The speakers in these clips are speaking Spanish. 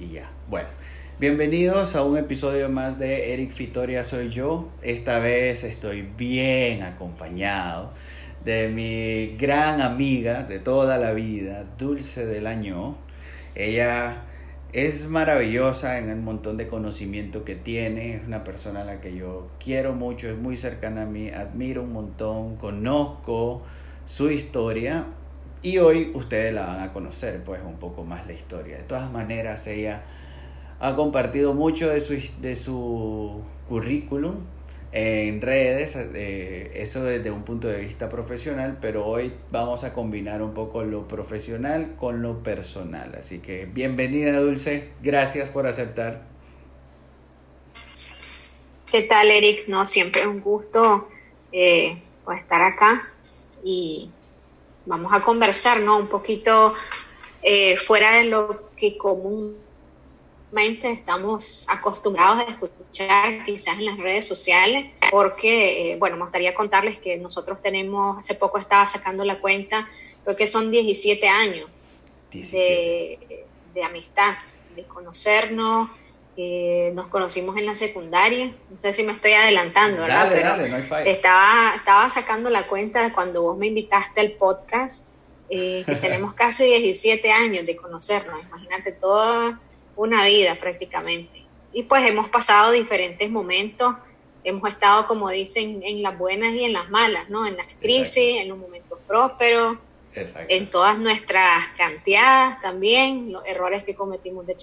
y ya. Bueno, bienvenidos a un episodio más de Eric Fitoria Soy Yo. Esta vez estoy bien acompañado de mi gran amiga de toda la vida, Dulce del Año. Ella es maravillosa en el montón de conocimiento que tiene, es una persona a la que yo quiero mucho, es muy cercana a mí, admiro un montón, conozco su historia y hoy ustedes la van a conocer pues un poco más la historia. De todas maneras, ella ha compartido mucho de su, de su currículum en redes, eh, eso desde un punto de vista profesional, pero hoy vamos a combinar un poco lo profesional con lo personal. Así que bienvenida Dulce, gracias por aceptar. ¿Qué tal Eric? No, siempre es un gusto eh, pues, estar acá y vamos a conversar, ¿no? Un poquito eh, fuera de lo que comúnmente estamos acostumbrados a escuchar quizás en las redes sociales, porque, eh, bueno, me gustaría contarles que nosotros tenemos, hace poco estaba sacando la cuenta, creo que son 17 años De, de amistad, de conocernos, nos conocimos en la secundaria, no sé si me estoy adelantando, ¿verdad? estaba, estaba sacando la cuenta cuando vos me invitaste al podcast, eh, que tenemos casi 17 años de conocernos, imagínate toda una vida prácticamente. Y pues hemos pasado diferentes momentos, hemos estado, como dicen, en las buenas y en las malas, ¿no? En las crisis, en los momentos prósperos, en todas nuestras canteadas también, los errores que cometimos de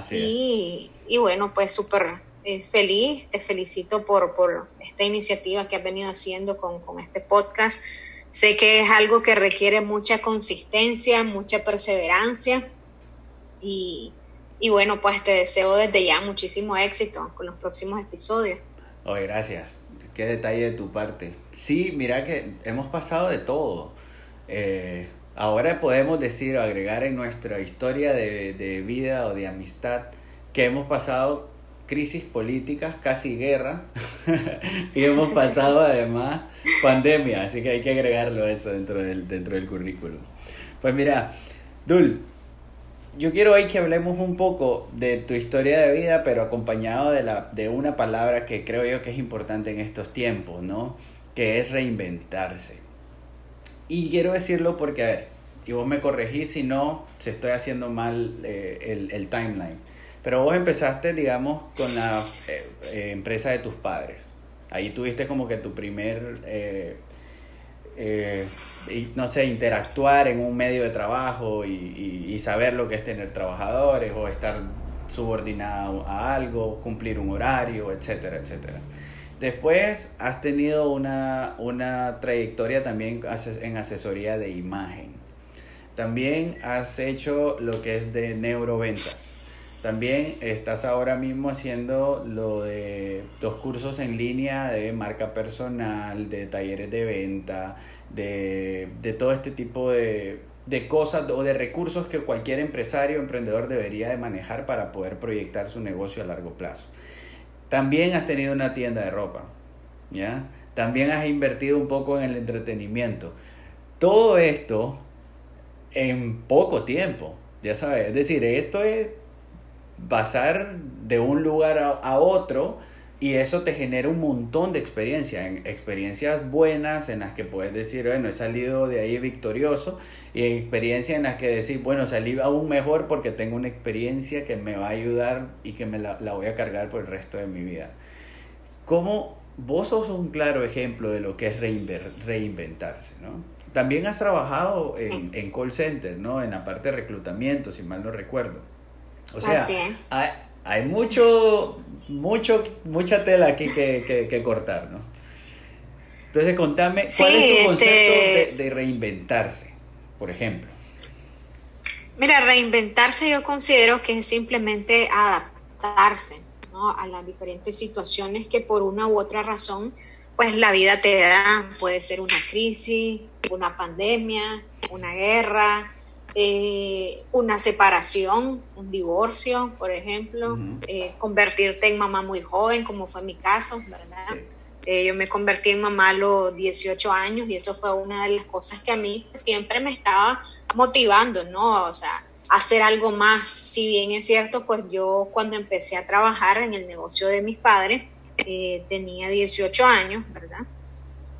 chavalos y, y, bueno, pues súper eh, feliz, te felicito por, por esta iniciativa que has venido haciendo con, con este podcast. Sé que es algo que requiere mucha consistencia, mucha perseverancia y, y bueno, pues te deseo desde ya muchísimo éxito con los próximos episodios. Oh, gracias. Qué detalle de tu parte. Sí, mira que hemos pasado de todo. Eh, Ahora podemos decir o agregar en nuestra historia de, vida o de amistad que hemos pasado crisis políticas, casi guerra, y hemos pasado además pandemia, así que hay que agregarlo eso dentro del, dentro del currículum. Pues mira, Dul, yo quiero hoy que hablemos un poco de tu historia de vida, pero acompañado de, la, de una palabra que creo yo que es importante en estos tiempos, ¿no? Que es reinventarse. Y quiero decirlo porque, a ver, y vos me corregís si no, si estoy haciendo mal eh, el, timeline. Pero vos empezaste, digamos, con la eh, eh, empresa de tus padres. Ahí tuviste como que tu primer, no sé, interactuar en un medio de trabajo y, y, saber lo que es tener trabajadores o estar subordinado a algo, cumplir un horario, etcétera, etcétera. Después has tenido una, una trayectoria también en asesoría de imagen. También has hecho lo que es de neuroventas. También estás ahora mismo haciendo lo de dos cursos en línea de marca personal, de talleres de venta, de, todo este tipo de, de cosas o de recursos que cualquier empresario o emprendedor debería de manejar para poder proyectar su negocio a largo plazo. También has tenido una tienda de ropa, ¿ya? También has invertido un poco en el entretenimiento. Todo esto en poco tiempo, ya sabes. Es decir, esto es pasar de un lugar a, otro y eso te genera un montón de experiencias, experiencias buenas en las que puedes decir, bueno, he salido de ahí victorioso y experiencias en las que decir, bueno, salí aún mejor porque tengo una experiencia que me va a ayudar y que me la, la voy a cargar por el resto de mi vida. ¿Cómo vos sos un claro ejemplo de lo que es reinventarse, ¿no? También has trabajado en, en, call center, ¿no? En la parte de reclutamiento, si mal no recuerdo. O sea, hay, hay, mucho, mucho, mucha tela aquí que, que, cortar, ¿no? Entonces, contame, ¿cuál es tu concepto este de, de reinventarse, por ejemplo? Mira, reinventarse yo considero que es simplemente adaptarse ¿no? a las diferentes situaciones que por una u otra razón, pues la vida te da. Puede ser una crisis, una pandemia, una guerra, eh, una separación, un divorcio, por ejemplo, eh, convertirte en mamá muy joven, como fue mi caso, ¿verdad? Eh, yo me convertí en mamá a los 18 años y eso fue una de las cosas que a mí siempre me estaba motivando, ¿no? O sea, hacer algo más. Si bien es cierto, pues yo cuando empecé a trabajar en el negocio de mis padres, tenía 18 años, ¿verdad?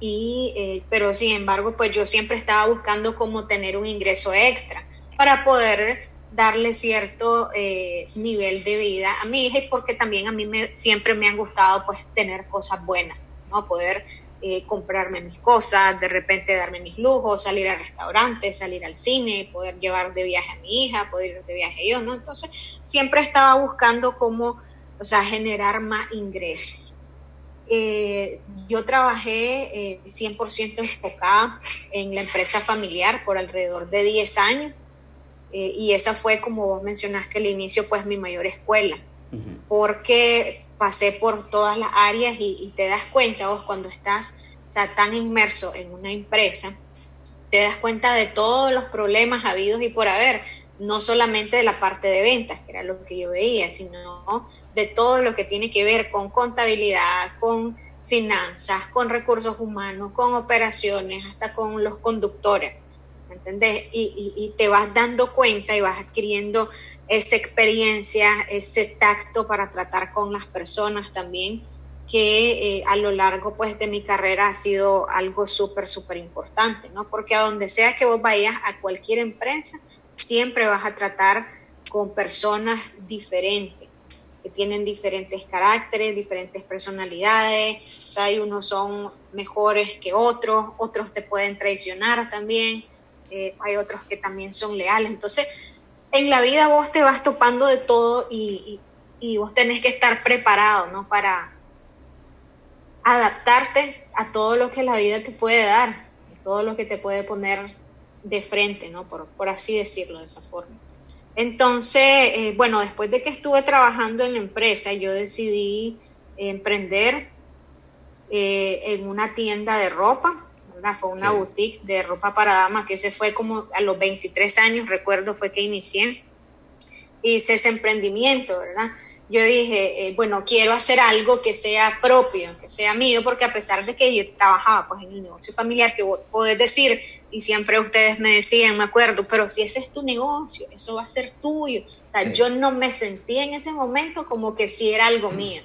Y, eh, pero sin embargo, pues yo siempre estaba buscando cómo tener un ingreso extra para poder darle cierto eh, nivel de vida a mi hija y porque también a mí me, siempre me han gustado pues tener cosas buenas, ¿no? Poder eh, comprarme mis cosas, de repente darme mis lujos, salir al restaurante, salir al cine, poder llevar de viaje a mi hija, poder ir de viaje yo, ¿no? Entonces, siempre estaba buscando cómo, o sea, generar más ingresos. Eh, yo trabajé 100% enfocada en la empresa familiar por alrededor de 10 años eh, y esa fue, como vos mencionaste al inicio, pues mi mayor escuela, porque pasé por todas las áreas y, te das cuenta vos cuando estás tan inmerso en una empresa, te das cuenta de todos los problemas habidos y por haber, no solamente de la parte de ventas, que era lo que yo veía, sino de todo lo que tiene que ver con contabilidad, con finanzas, con recursos humanos, con operaciones, hasta con los conductores. ¿entendés? Y, te vas dando cuenta y vas adquiriendo esa experiencia, ese tacto para tratar con las personas también, que eh, a lo largo pues de mi carrera ha sido algo súper, súper importante, ¿no? Porque a donde sea que vos vayas, a cualquier empresa, siempre vas a tratar con personas diferentes, que tienen diferentes caracteres, diferentes personalidades, o sea, hay unos son mejores que otros, otros te pueden traicionar también, eh, hay otros que también son leales. Entonces, en la vida vos te vas topando de todo y, vos tenés que estar preparado, ¿no? Para adaptarte a todo lo que la vida te puede dar, todo lo que te puede poner de frente, ¿no? Por, así decirlo de esa forma. Entonces, eh, bueno, después de que estuve trabajando en la empresa, yo decidí emprender eh, en una tienda de ropa fue una boutique de ropa para damas que se fue como a los 23 años, recuerdo, fue que inicié. Hice ese emprendimiento, ¿verdad? Yo dije, eh, bueno, quiero hacer algo que sea propio, que sea mío, porque a pesar de que yo trabajaba pues en el negocio familiar, que podés decir, y siempre ustedes me decían, me acuerdo, pero si ese es tu negocio, eso va a ser tuyo. O sea, yo no me sentía en ese momento como que si era algo mío.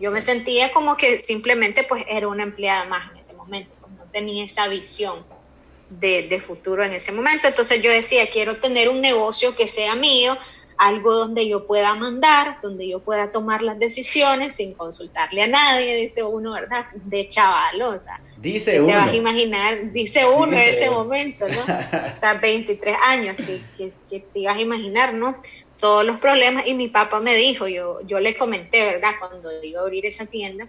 Yo me sentía como que simplemente pues era una empleada más en ese momento tenía esa visión de, futuro en ese momento. Entonces yo decía, quiero tener un negocio que sea mío, algo donde yo pueda mandar, donde yo pueda tomar las decisiones sin consultarle a nadie, dice uno, ¿verdad? De chaval, o sea, dice uno. te vas a imaginar, dice uno en ese momento, ¿no? O sea, 23 años, que, que, te ibas a imaginar, ¿no? Todos los problemas, y mi papá me dijo, yo, yo le comenté, ¿verdad? Cuando iba a abrir esa tienda,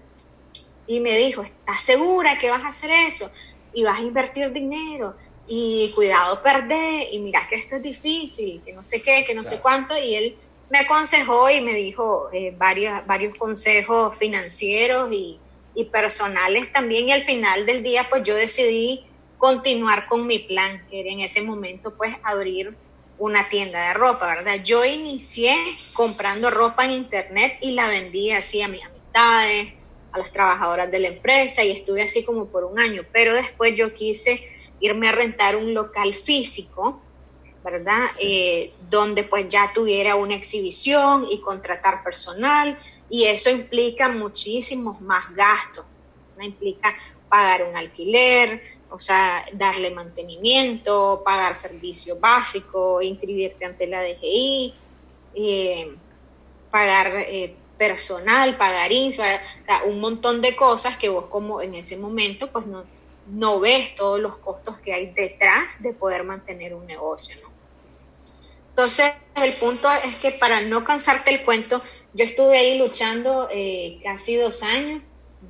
y me dijo, ¿estás segura que vas a hacer eso? Y vas a invertir dinero y cuidado perder y mira que esto es difícil, que no sé qué, que no sé cuánto. Y él me aconsejó y me dijo eh, varios, varios consejos financieros y, y personales también. Y al final del día, pues yo decidí continuar con mi plan, que era en ese momento, pues abrir una tienda de ropa, ¿verdad? Yo inicié comprando ropa en internet y la vendía así a mis amistades, a las trabajadoras de la empresa y estuve así como por un año, pero después yo quise irme a rentar un local físico, ¿verdad? Eh, donde pues ya tuviera una exhibición y contratar personal y eso implica muchísimos más gastos, ¿no? Implica pagar un alquiler, o sea, darle mantenimiento, pagar servicio básico, inscribirte ante la DGI, eh, pagar eh, personal, pagarín, un montón de cosas que vos como en ese momento pues no, no ves todos los costos que hay detrás de poder mantener un negocio, ¿no? Entonces, el punto es que para no cansarte el cuento, yo estuve ahí luchando eh, casi dos años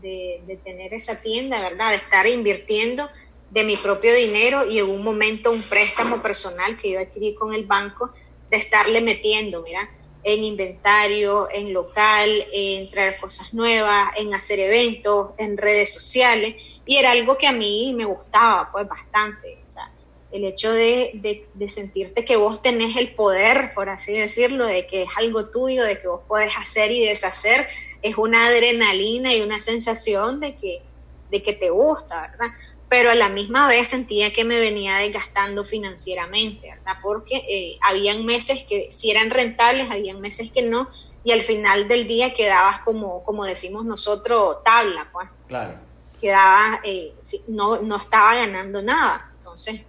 de, de, tener esa tienda, ¿verdad? De estar invirtiendo de mi propio dinero y en un momento un préstamo personal que yo adquirí con el banco, de estarle metiendo, mira, en inventario, en local, en traer cosas nuevas, en hacer eventos, en redes sociales. Y era algo que a mí me gustaba, pues bastante. O sea, el hecho de, de, sentirte que vos tenés el poder, por así decirlo, de que es algo tuyo, de que vos podés hacer y deshacer, es una adrenalina y una sensación de que, de que te gusta, ¿verdad? pero a la misma vez sentía que me venía desgastando financieramente, ¿verdad? Porque eh, habían meses que sí eran rentables, habían meses que no, y al final del día quedabas como, como decimos nosotros, tabla, pues. Claro. Quedaba, eh, no, no estaba ganando nada. Entonces,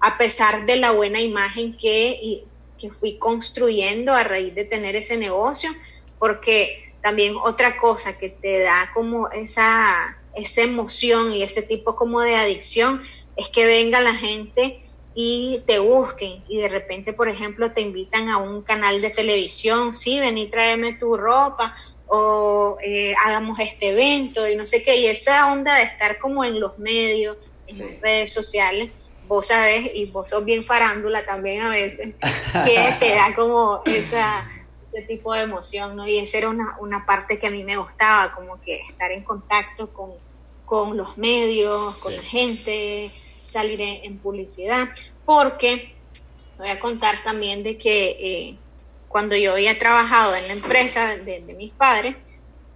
a pesar de la buena imagen que, que fui construyendo a raíz de tener ese negocio, porque también otra cosa que te da como esa esa emoción y ese tipo como de adicción es que venga la gente y te busquen y de repente, por ejemplo, te invitan a un canal de televisión, sí, ven y tráeme tu ropa o eh, hagamos este evento y no sé qué, y esa onda de estar como en los medios, en las redes sociales, vos sabes, y vos sos bien farándula también a veces, que te da como esa ese tipo de emoción, ¿no? Y esa era una, una parte que a mí me gustaba, como que estar en contacto con, con los medios, con la gente, salir en, publicidad, porque voy a contar también de que eh, cuando yo había trabajado en la empresa de, mis padres,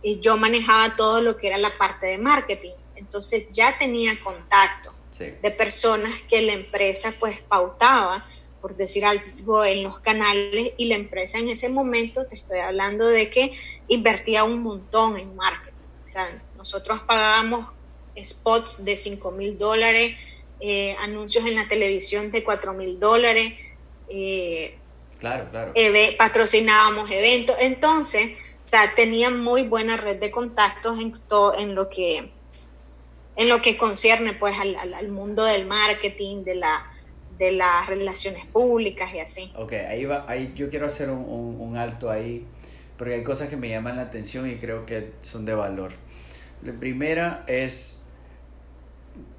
eh, yo manejaba todo lo que era la parte de marketing, entonces ya tenía contacto de personas que la empresa pues pautaba, por decir algo, en los canales y la empresa en ese momento, te estoy hablando de que invertía un montón en marketing. O sea, nosotros pagábamos spots de 5 mil dólares, eh, anuncios en la televisión de 4 mil dólares. Eh, claro, claro. patrocinábamos eventos. Entonces, o sea, tenía muy buena red de contactos en, todo, en lo que en lo que concierne pues al, mundo del marketing, de la de las relaciones públicas y así. Ok, ahí va, ahí yo quiero hacer un, un alto ahí, porque hay cosas que me llaman la atención y creo que son de valor. La primera es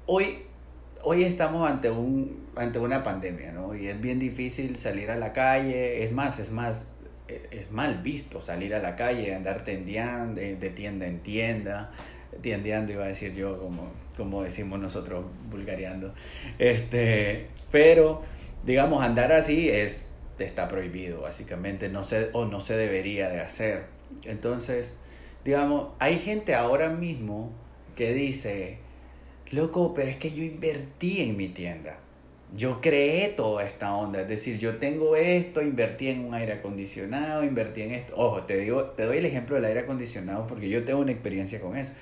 hoy, hoy estamos ante, un, ante una pandemia, ¿no? Y es bien difícil salir a la calle, es más, es más, e, es mal visto salir a la calle, andar tendiendo, de, tienda en tienda, tiendeando iba a decir yo, como, como decimos nosotros, vulgareando. Este, pero, digamos, andar así es, está prohibido, básicamente, no se, o no se debería de hacer. Entonces, digamos, hay gente ahora mismo que dice, loco, pero es que yo invertí en mi tienda. Yo creé toda esta onda, es decir, yo tengo esto, invertí en un aire acondicionado, invertí en esto. Ojo, te digo, te doy el ejemplo del aire acondicionado porque yo tengo una experiencia con eso.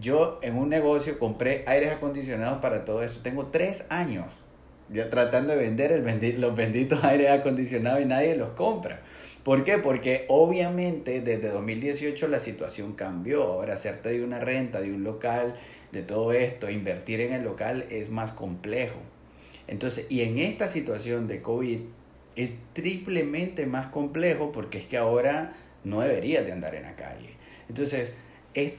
Yo en un negocio compré aires acondicionados para todo eso. Tengo tres años ya tratando de vender los benditos aires acondicionados y nadie los compra. ¿Por qué? Porque obviamente desde 2018 la situación cambió. Ahora hacerte de una renta, de un local, de todo esto, invertir en el local es más complejo. Entonces, y en esta situación de COVID es triplemente más complejo porque es que ahora no deberías de andar en la calle. Entonces, es,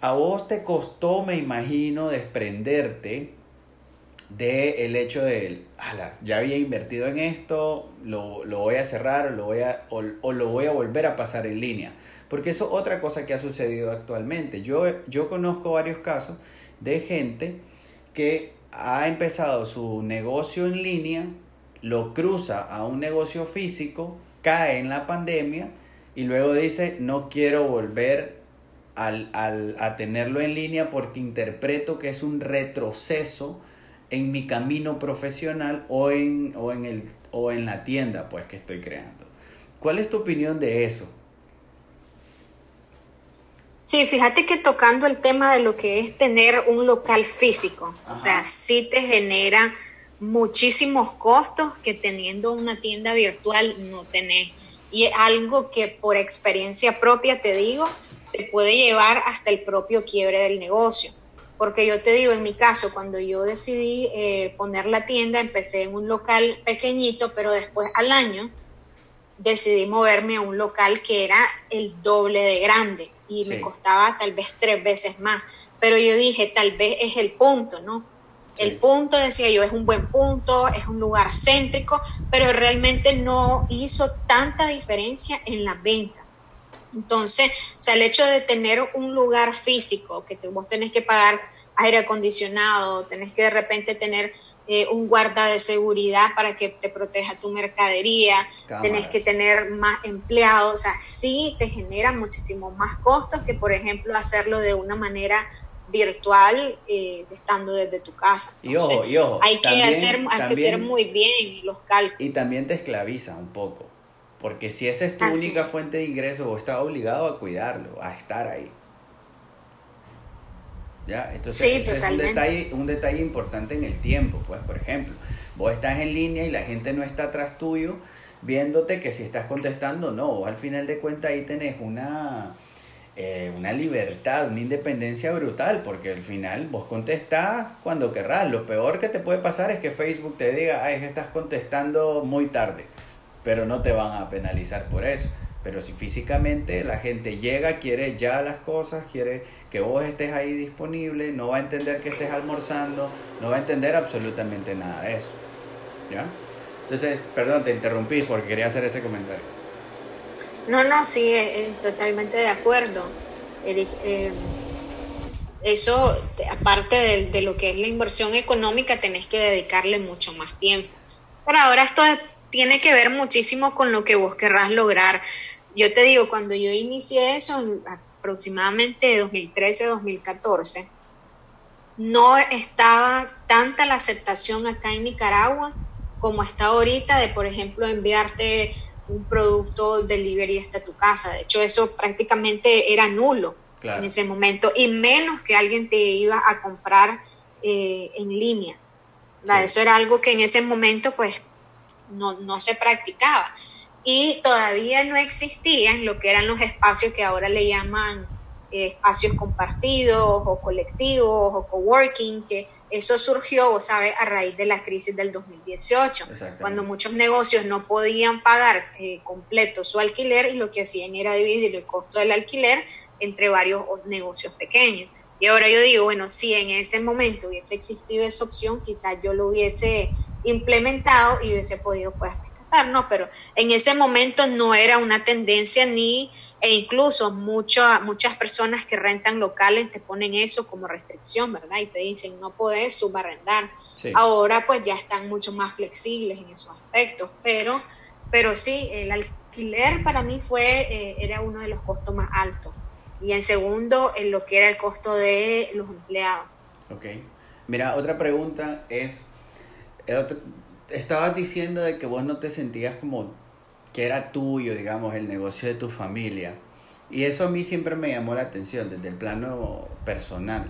a vos te costó, me imagino, desprenderte de el hecho de, ala, ya había invertido en esto, lo, voy a cerrar lo voy a, o, o, lo voy a volver a pasar en línea. Porque eso es otra cosa que ha sucedido actualmente. Yo, yo conozco varios casos de gente que ha empezado su negocio en línea, lo cruza a un negocio físico, cae en la pandemia y luego dice, no quiero volver al, al, a tenerlo en línea porque interpreto que es un retroceso en mi camino profesional o en, o en, el, o en la tienda pues que estoy creando. ¿Cuál es tu opinión de eso? Sí, fíjate que tocando el tema de lo que es tener un local físico, o sea, sí te genera muchísimos costos que teniendo una tienda virtual no tenés. Y es algo que por experiencia propia te digo, te puede llevar hasta el propio quiebre del negocio. Porque yo te digo, en mi caso, cuando yo decidí eh, poner la tienda, empecé en un local pequeñito, pero después al año decidí moverme a un local que era el doble de grande y me costaba tal vez tres veces más. Pero yo dije, tal vez es el punto, ¿no? El punto, decía yo, es un buen punto, es un lugar céntrico, pero realmente no hizo tanta diferencia en la venta. Entonces, o sea, el hecho de tener un lugar físico, que vos tenés que pagar aire acondicionado, tenés que de repente tener eh, un guarda de seguridad para que te proteja tu mercadería, tenés que tener más empleados, o sea, sí te genera muchísimo más costos que, por ejemplo, hacerlo de una manera virtual eh, estando desde tu casa. y ojo, y ojo. Hay que, hacer, hay que hacer muy bien los cálculos. Y también te esclaviza un poco, porque si esa es tu única fuente de ingreso, vos estás obligado a cuidarlo, a estar ahí. ¿Ya? Entonces, sí, es un detalle, un detalle importante en el tiempo, pues, por ejemplo, vos estás en línea y la gente no está atrás tuyo viéndote que si estás contestando, no, al final de cuentas ahí tenés una eh, una libertad, una independencia brutal, porque al final vos contestás cuando querrás. Lo peor que te puede pasar es que Facebook te diga, ay, estás contestando muy tarde, pero no te van a penalizar por eso. Pero si físicamente la gente llega, quiere ya las cosas, quiere que vos estés ahí disponible, no va a entender que estés almorzando, no va a entender absolutamente nada de eso. ¿Ya? Entonces, perdón, te interrumpí porque quería hacer ese comentario. No, no, sí, totalmente de acuerdo. Eric, eh, eso, aparte de, lo que es la inversión económica, tenés que dedicarle mucho más tiempo. Pero ahora esto tiene que ver muchísimo con lo que vos querrás lograr. Yo te digo, cuando yo inicié eso, aproximadamente 2013-2014, no estaba tanta la aceptación acá en Nicaragua como está ahorita de, por ejemplo, enviarte un producto delivery hasta tu casa. De hecho, eso prácticamente era nulo en ese momento, y menos que alguien te iba a comprar eh, en línea. Eso era algo que en ese momento pues no, se practicaba. Y todavía no existían lo que eran los espacios que ahora le llaman eh, espacios compartidos o colectivos o coworking, que eso surgió, vos sabes, a raíz de la crisis del 2018, cuando muchos negocios no podían pagar eh, completo su alquiler y lo que hacían era dividir el costo del alquiler entre varios negocios pequeños. Y ahora yo digo, bueno, si en ese momento hubiese existido esa opción, quizás yo lo hubiese implementado y hubiese podido pues ¿no? Pero en ese momento no era una tendencia ni e incluso muchas personas que rentan locales te ponen eso como restricción, ¿verdad? Y te dicen no puedes subarrendar. Ahora pues ya están mucho más flexibles en esos aspectos, pero, pero sí, el alquiler para mí fue, eh, era uno de los costos más altos. Y en segundo, en lo que era el costo de los empleados. Ok. Mira, otra pregunta es, estabas diciendo de que vos no te sentías como que era tuyo, digamos, el negocio de tu familia. Y eso a mí siempre me llamó la atención desde el plano personal.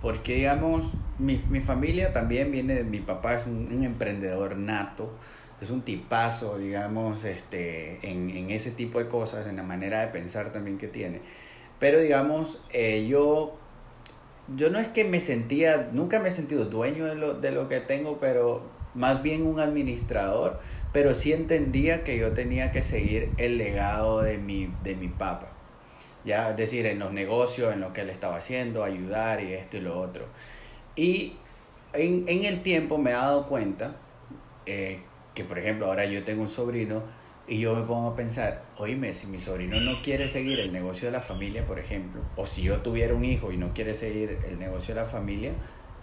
Porque, digamos, mi, mi familia también viene mi papá, es un, emprendedor nato, es un tipazo, digamos, este, en, en, ese tipo de cosas, en la manera de pensar también que tiene. Pero, digamos, eh, yo, yo no es que me sentía, nunca me he sentido dueño de lo, de lo que tengo, pero más bien un administrador pero sí entendía que yo tenía que seguir el legado de mi, de mi papá. Ya, es decir, en los negocios, en lo que él estaba haciendo, ayudar y esto y lo otro. Y en, en el tiempo me he dado cuenta eh, que, por ejemplo, ahora yo tengo un sobrino y yo me pongo a pensar, oíme, si mi sobrino no quiere seguir el negocio de la familia, por ejemplo, o si yo tuviera un hijo y no quiere seguir el negocio de la familia,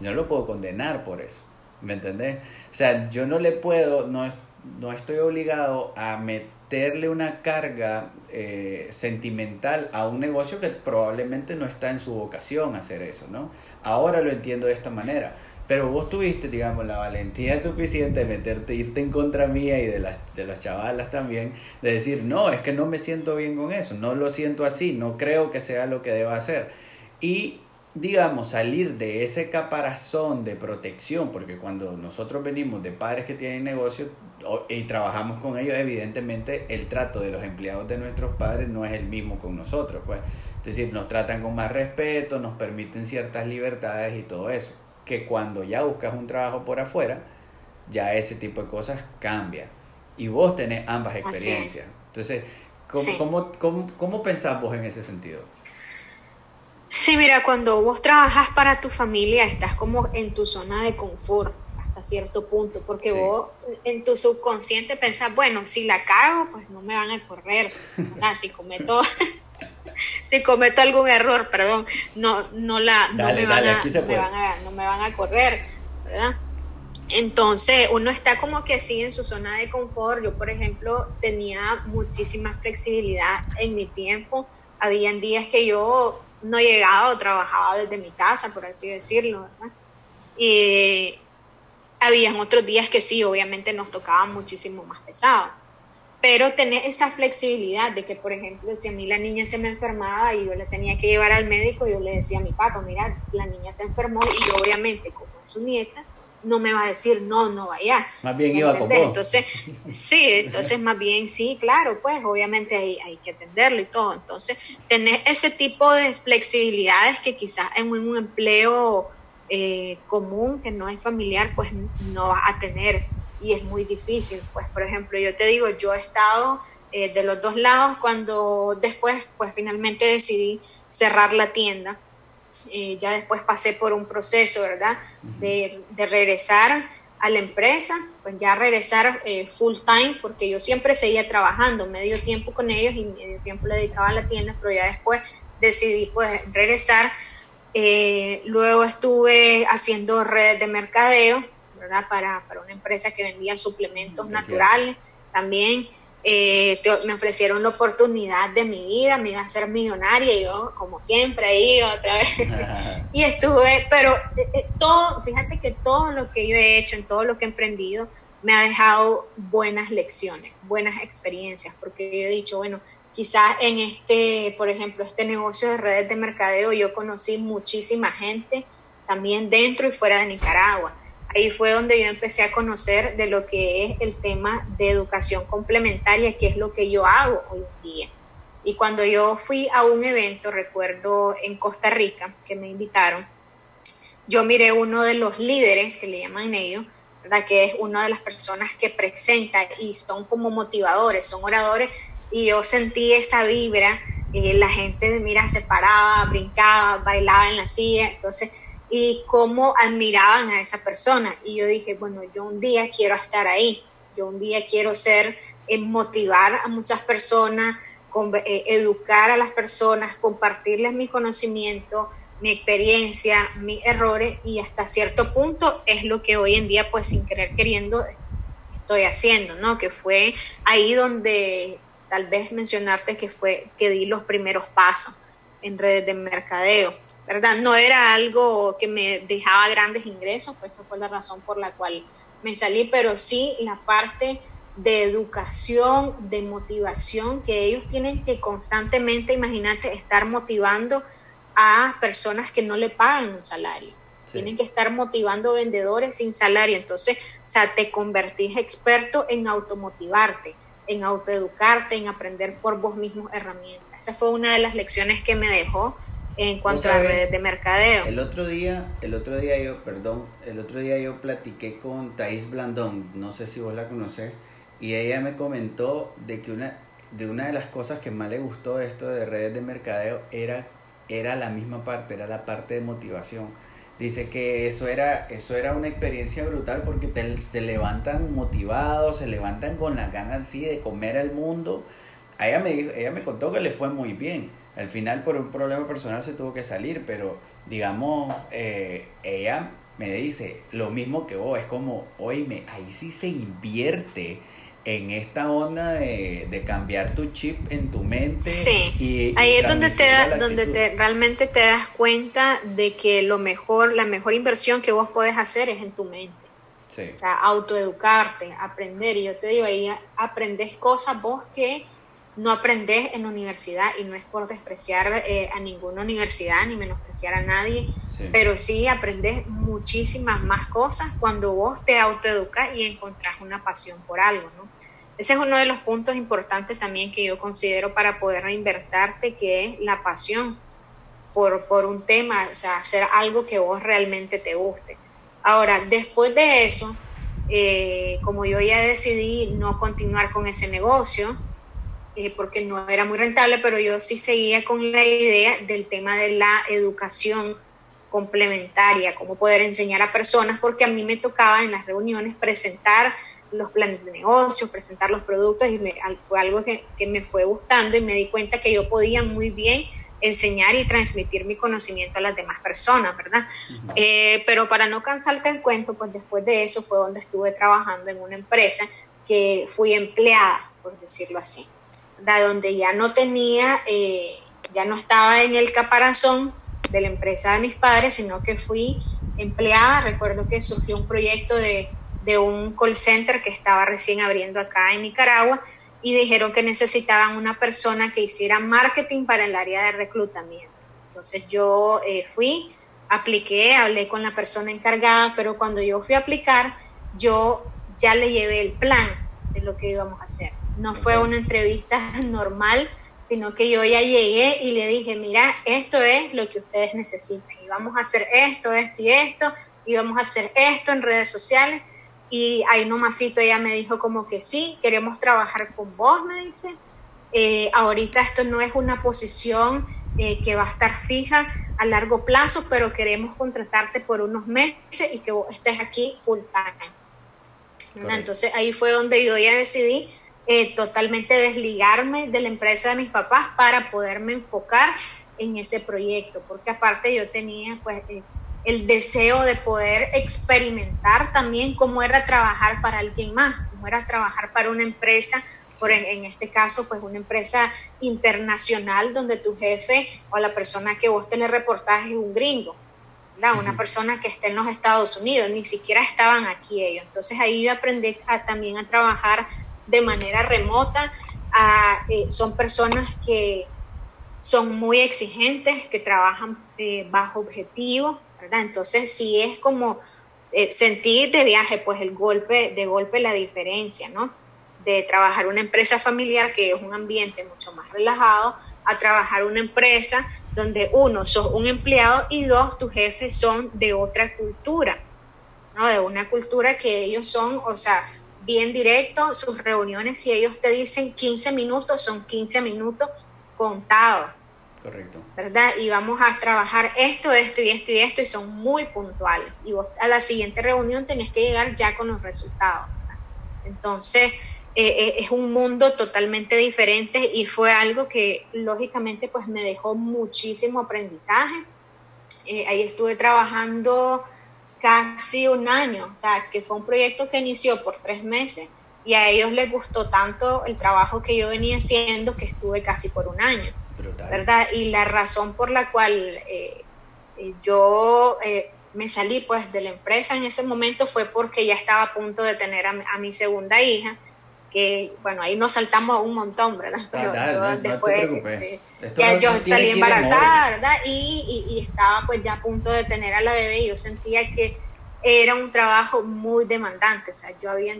no lo puedo condenar por eso. ¿Me entendés? O sea, yo no le puedo, no, no estoy obligado a meterle una carga eh, sentimental a un negocio que probablemente no está en su vocación hacer eso, ¿no? Ahora lo entiendo de esta manera. Pero vos tuviste, digamos, la valentía suficiente de meterte, irte en contra mía y de las, de las chavalas también, de decir, no, es que no me siento bien con eso, no lo siento así, no creo que sea lo que deba hacer. Y digamos, salir de ese caparazón de protección, porque cuando nosotros venimos de padres que tienen negocios y trabajamos con ellos, evidentemente el trato de los empleados de nuestros padres no es el mismo con nosotros, pues. Es decir, nos tratan con más respeto, nos permiten ciertas libertades y todo eso. Que cuando ya buscas un trabajo por afuera, ya ese tipo de cosas cambia. Y vos tenés ambas experiencias. Entonces, ¿cómo, cómo, cómo pensás vos en ese sentido? Sí, mira, cuando vos trabajas para tu familia, estás como en tu zona de confort hasta cierto punto, porque vos en tu subconsciente pensás, bueno, si la cago, pues no me van a correr, Si cometo, si cometo algún error, perdón, no, no la, no, me van a, no me van a correr, ¿verdad? Entonces, uno está como que así en su zona de confort. Yo, por ejemplo, tenía muchísima flexibilidad en mi tiempo. Habían días que yo no llegaba o trabajaba desde mi casa, por así decirlo, ¿verdad? Y habían otros días que sí, obviamente nos tocaba muchísimo más pesado pero tener esa flexibilidad de que, por ejemplo, si a mí la niña se me enfermaba y yo la tenía que llevar al médico, yo le decía a mi papá, mira, la niña se enfermó y obviamente como es su nieta, no me va a decir, no, no vaya. Más bien iba con Entonces, sí, entonces más bien sí, claro, pues obviamente hay, hay que atenderlo y todo. Entonces, tener ese tipo de flexibilidades que quizás en un empleo eh, común, que no es familiar, pues no va a tener y es muy difícil. Pues, por ejemplo, yo te digo, yo he estado eh, de los dos lados cuando después, pues finalmente decidí cerrar la tienda. Eh, ya después pasé por un proceso, ¿verdad? De, de, regresar a la empresa, pues ya regresar eh, full time, porque yo siempre seguía trabajando medio tiempo con ellos y medio tiempo le dedicaba a la tienda, pero ya después decidí pues regresar. luego estuve haciendo redes de mercadeo, para, para una empresa que vendía suplementos naturales. También eh, me ofrecieron la oportunidad de mi vida, me iba a ser millonaria, y yo como siempre ahí otra vez. y estuve, pero eh, eh, todo, fíjate que todo lo que yo he hecho, en todo lo que he emprendido, me ha dejado buenas lecciones, buenas experiencias, porque yo he dicho, bueno, quizás en este, por ejemplo, este negocio de redes de mercadeo, yo conocí muchísima gente también dentro y fuera de Nicaragua ahí fue donde yo empecé a conocer de lo que es el tema de educación complementaria, que es lo que yo hago hoy en día. Y cuando yo fui a un evento, recuerdo en Costa Rica, que me invitaron, yo miré uno de los líderes, que le llaman ellos, ¿verdad? que es una de las personas que presenta y son como motivadores, son oradores, y yo sentí esa vibra, eh, la gente, mira, se paraba, brincaba, bailaba en la silla, entonces y cómo admiraban a esa persona. Y yo dije, bueno, yo un día quiero estar ahí, yo un día quiero ser, eh, motivar a muchas personas, eh, educar a las personas, compartirles mi conocimiento, mi experiencia, mis errores y hasta cierto punto es lo que hoy en día pues sin querer queriendo estoy haciendo, ¿no? Que fue ahí donde tal vez mencionarte que fue que di los primeros pasos en redes de mercadeo ¿verdad? No era algo que me dejaba grandes ingresos, pues esa fue la razón por la cual me salí, pero sí la parte de educación, de motivación, que ellos tienen que constantemente, imagínate, estar motivando a personas que no le pagan un salario. Tienen que estar motivando vendedores sin salario. Entonces, o sea, te convertís experto en automotivarte, en autoeducarte, en aprender por vos mismo herramientas. Esa fue una de las lecciones que me dejó en cuanto a redes de mercadeo. El otro día, el otro día yo, perdón, el otro día yo platiqué con Thais Blandón, no sé si vos la conoces, y ella me comentó de que una de una de las cosas que más le gustó de esto de redes de mercadeo era era la misma parte, era la parte de motivación. Dice que eso era, eso era una experiencia brutal porque te, se levantan motivados, se levantan con las ganas sí, de comer al mundo. ella me, ella me contó que le fue muy bien al final por un problema personal se tuvo que salir, pero digamos, eh, ella me dice lo mismo que vos, es como, oíme, ahí sí se invierte en esta onda de, cambiar tu chip en tu mente. Sí, y, ahí es donde, te, donde te, realmente te das cuenta de que lo mejor, la mejor inversión que vos podés hacer es en tu mente. Sí. O sea, autoeducarte, aprender. Y yo te digo, ahí aprendes cosas vos que no aprendes en la universidad y no es por despreciar eh, a ninguna universidad ni menospreciar a nadie, pero sí aprendes muchísimas más cosas cuando vos te autoeducas y encontrás una pasión por algo, ¿no? Ese es uno de los puntos importantes también que yo considero para poder reinvertarte, que es la pasión por, por un tema, o sea, hacer algo que vos realmente te guste. Ahora, después de eso, eh, como yo ya decidí no continuar con ese negocio, eh, porque no era muy rentable, pero yo sí seguía con la idea del tema de la educación complementaria, cómo poder enseñar a personas, porque a mí me tocaba en las reuniones presentar los planes de negocio, presentar los productos y fue algo que, que, me fue gustando y me di cuenta que yo podía muy bien enseñar y transmitir mi conocimiento a las demás personas, ¿verdad? Eh, pero para no cansarte el cuento, pues después de eso fue donde estuve trabajando en una empresa que fui empleada, por decirlo así donde ya no tenía, eh, ya no estaba en el caparazón de la empresa de mis padres, sino que fui empleada. Recuerdo que surgió un proyecto de, de un call center que estaba recién abriendo acá en Nicaragua y dijeron que necesitaban una persona que hiciera marketing para el área de reclutamiento. Entonces yo eh, fui, apliqué, hablé con la persona encargada, pero cuando yo fui a aplicar, yo ya le llevé el plan de lo que íbamos a hacer. No fue una entrevista normal, sino que yo ya llegué y le dije, mira, esto es lo que ustedes necesitan. Y vamos a hacer esto, esto y esto, y vamos a hacer esto en redes sociales. Y ahí nomasito ella me dijo como que sí, queremos trabajar con vos, me dice. Eh, ahorita esto no es una posición eh, que va a estar fija a largo plazo, pero queremos contratarte por unos meses y que vos estés aquí full time. Entonces ahí fue donde yo ya decidí eh, totalmente desligarme de la empresa de mis papás para poderme enfocar en ese proyecto, porque aparte yo tenía pues el deseo de poder experimentar también cómo era trabajar para alguien más, cómo era trabajar para una empresa, por en, este caso, pues una empresa internacional donde tu jefe o la persona que vos tenés reportaje es un gringo, una persona que esté en los Estados Unidos, ni siquiera estaban aquí ellos. Entonces ahí yo aprendí también a trabajar de manera remota. Eh, son personas que son muy exigentes, que trabajan eh, bajo objetivos, entonces, si es como eh, sentir de viaje, pues el golpe, de golpe la diferencia, ¿no? De trabajar una empresa familiar que es un ambiente mucho más relajado, a trabajar una empresa donde uno, sos un empleado y dos, tus jefes son de otra cultura, ¿no? De una cultura que ellos son, o sea, bien directo, sus reuniones, si ellos te dicen 15 minutos, son 15 minutos contados. Correcto. ¿Verdad? Y vamos a trabajar esto, esto y esto y esto y son muy puntuales. Y vos a la siguiente reunión tenés que llegar ya con los resultados. Entonces, eh, eh, es un mundo totalmente diferente y fue algo que lógicamente pues me dejó muchísimo aprendizaje. Eh, ahí estuve trabajando casi un año, o sea, que fue un proyecto que inició por tres meses y a ellos les gustó tanto el trabajo que yo venía haciendo que estuve casi por un año. ¿verdad? Y la razón por la cual eh, eh, yo eh, me salí pues de la empresa en ese momento fue porque ya estaba a punto de tener a, mi segunda hija, que bueno, ahí nos saltamos un montón, ¿verdad? Pero después, ya yo salí embarazada, ¿verdad? Y, y, estaba pues ya a punto de tener a la bebé y yo sentía que era un trabajo muy demandante, o sea, yo había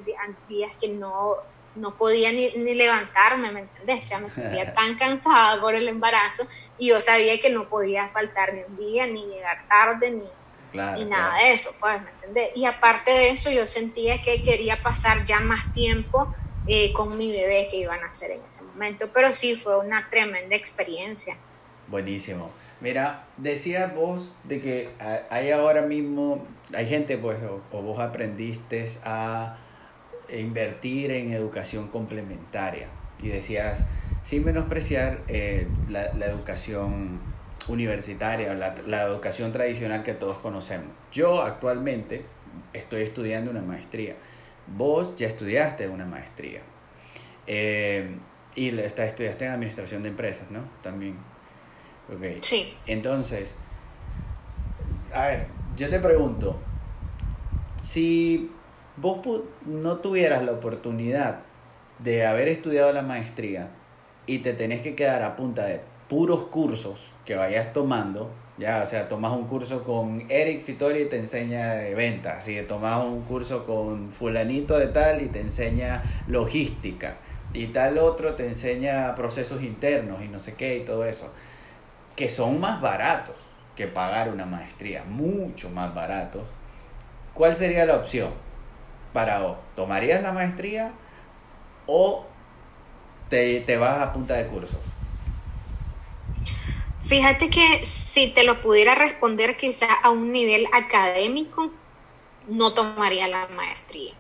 días que no, no podía ni, levantarme, ¿me entendés? O sea, me sentía tan cansada por el embarazo y yo sabía que no podía faltar ni un día, ni llegar tarde, ni, nada de eso, pues, ¿me entendés? Y aparte de eso, yo sentía que quería pasar ya más tiempo eh, con mi bebé que iban a hacer en ese momento, pero sí fue una tremenda experiencia. Buenísimo. Mira, decías vos de que hay ahora mismo, hay gente, pues, o vos aprendiste a invertir en educación complementaria. Y decías, sin menospreciar eh, la, educación universitaria o la, educación tradicional que todos conocemos. Yo actualmente estoy estudiando una maestría. Vos ya estudiaste una maestría. Eh, y estudiaste en administración de empresas, ¿no? También. Okay. Sí. Entonces, a ver, yo te pregunto, si vos no tuvieras la oportunidad de haber estudiado la maestría y te tenés que quedar a punta de puros cursos que vayas tomando, ya, o sea, tomas un curso con Eric Fitori y te enseña de ventas, y tomas un curso con fulanito de tal y te enseña logística, y tal otro te enseña procesos internos y no sé qué y todo eso, que son más baratos que pagar una maestría, mucho más baratos. ¿Cuál sería la opción? para vos? ¿Tomarías la maestría o te, vas a punta de cursos? Fíjate que si te lo pudiera responder quizá a un nivel académico, no tomaría la maestría.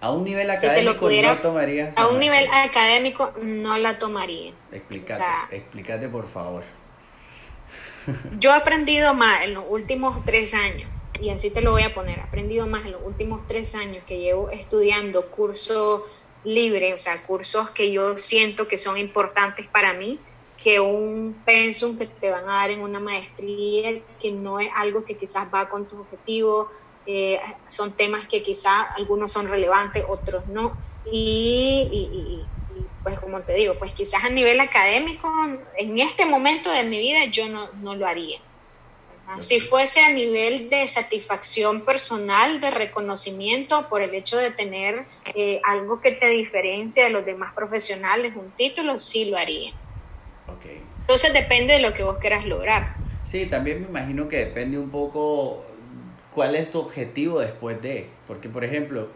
A un nivel académico no tomarías. A un nivel académico no la tomaría. Explícate, explícate por favor. Yo he aprendido más en los últimos tres años y así te lo voy a poner, he aprendido más en los últimos tres años que llevo estudiando cursos libres, o sea, cursos que yo siento que son importantes para mí, que un pensum que te van a dar en una maestría que no es algo que quizás va con tus objetivos, eh, son temas que quizás algunos son relevantes, otros no. Y, pues como te digo, pues quizás a nivel académico, en este momento de mi vida yo no, no lo haría. Si fuese a nivel de satisfacción personal, de reconocimiento por el hecho de tener eh, algo que te diferencia de los demás profesionales, un título, sí lo haría. Entonces depende de lo que vos quieras lograr. Sí, también me imagino que depende un poco cuál es tu objetivo después de. Porque, por ejemplo,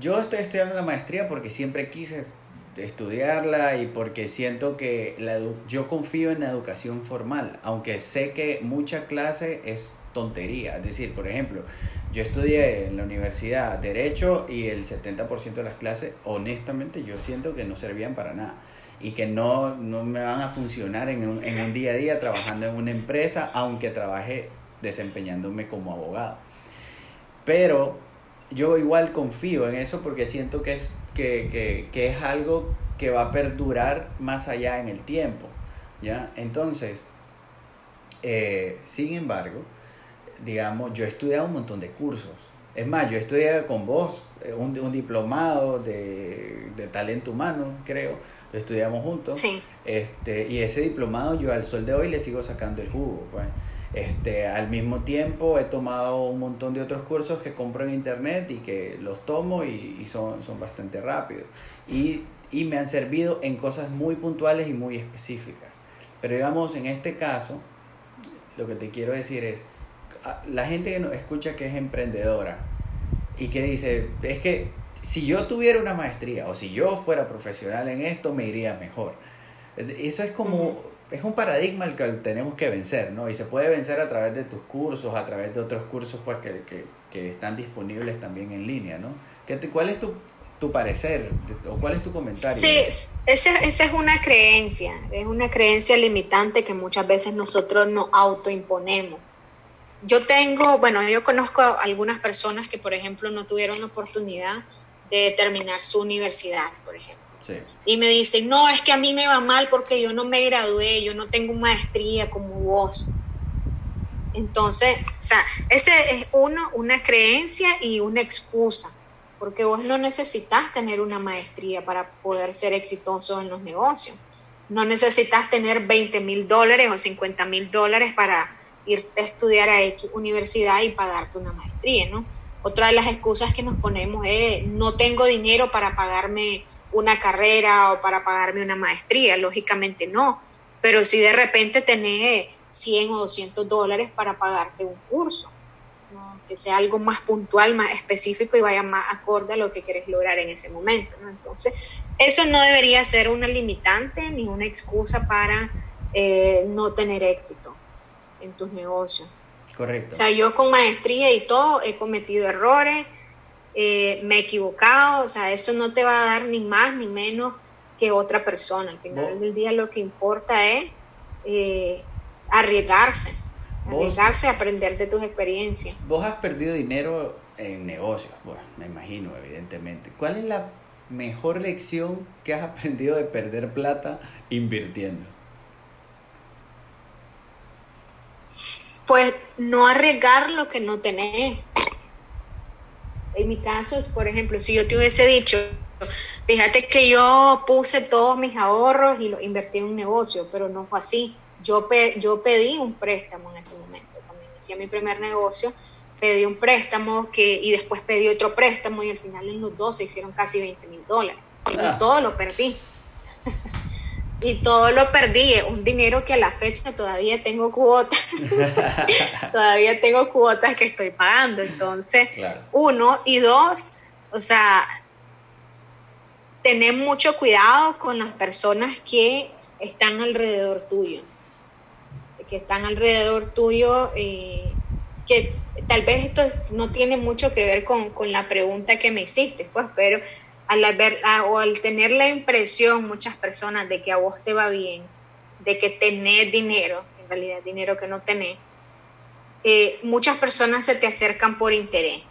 yo estoy estudiando la maestría porque siempre quise estudiarla y porque siento que la yo confío en la educación formal, aunque sé que mucha clase es tontería. Es decir, por ejemplo, yo estudié en la universidad Derecho y el 70% de las clases, honestamente, yo siento que no servían para nada y que no, no me van a funcionar en un, en un día a día trabajando en una empresa, aunque trabaje desempeñándome como abogado. Pero yo igual confío en eso porque siento que es, que, es algo que va a perdurar más allá en el tiempo. ¿ya? Entonces, eh, sin embargo, digamos, yo he estudiado un montón de cursos. Es más, yo estudié con vos eh, un, un diplomado de, de, talento humano, creo. Estudiamos juntos. Sí. Este, y ese diplomado yo al sol de hoy le sigo sacando el jugo. Pues. Este, al mismo tiempo he tomado un montón de otros cursos que compro en internet y que los tomo y, son, son bastante rápidos. Y, y, me han servido en cosas muy puntuales y muy específicas. Pero digamos, en este caso, lo que te quiero decir es, la gente que nos escucha que es emprendedora y que dice, es que si yo tuviera una maestría o si yo fuera profesional en esto, me iría mejor. Eso es como es un paradigma el que tenemos que vencer, ¿no? Y se puede vencer a través de tus cursos, a través de otros cursos pues que, que, que están disponibles también en línea, ¿no? ¿Qué ¿Cuál es tu, tu, parecer o cuál es tu comentario? Sí, esa, esa es una creencia, es una creencia limitante que muchas veces nosotros nos autoimponemos. Yo tengo, bueno, yo conozco a algunas personas que, por ejemplo, no tuvieron la oportunidad de terminar su universidad, por ejemplo y me dicen, no, es que a mí me va mal porque yo no me gradué, yo no tengo maestría como vos. Entonces, o sea, ese es uno, una creencia y una excusa, porque vos no necesitas tener una maestría para poder ser exitoso en los negocios. No necesitas tener 20 mil dólares o 50 mil dólares para irte a estudiar a X universidad y pagarte una maestría, ¿no? Otra de las excusas que nos ponemos es, no tengo dinero para pagarme una carrera o para pagarme una maestría, lógicamente no, pero si de repente tenés 100 o 200 dólares para pagarte un curso, que sea algo más puntual, más específico y vaya más acorde a lo que quieres lograr en ese momento. Entonces, eso no debería ser una limitante ni una excusa para eh, no tener éxito en tus negocios. Correcto. O sea, yo con maestría y todo he cometido errores, eh, me he equivocado, o sea, eso no te va a dar ni más ni menos que otra persona. Al final del día lo que importa es eh, arriesgarse, arriesgarse a aprender de tus experiencias. Vos has perdido dinero en negocios, bueno, me imagino, evidentemente. ¿Cuál es la mejor lección que has aprendido de perder plata invirtiendo? Pues no arriesgar lo que no tenés en mi caso es, por ejemplo, si yo te hubiese dicho, fíjate que yo puse todos mis ahorros y lo invertí en un negocio, pero no fue así. Yo, yo pedí un préstamo en ese momento. Cuando inicié mi primer negocio, pedí un préstamo que, y después pedí otro préstamo y al final en los dos se hicieron casi 20 mil dólares. Y ah. todo lo perdí. y todo lo perdí, un dinero que a la fecha todavía tengo cuotas, todavía tengo cuotas que estoy pagando, entonces, uno, y dos, o sea, tener mucho cuidado con las personas que están alrededor tuyo, que están alrededor tuyo, eh, que tal vez esto no tiene mucho que ver con, con la pregunta que me hiciste, pues, pero al ver, o al tener la impresión muchas personas de que a vos te va bien, de que tenés dinero, en realidad dinero que no tenés, eh, muchas personas se te acercan por interés,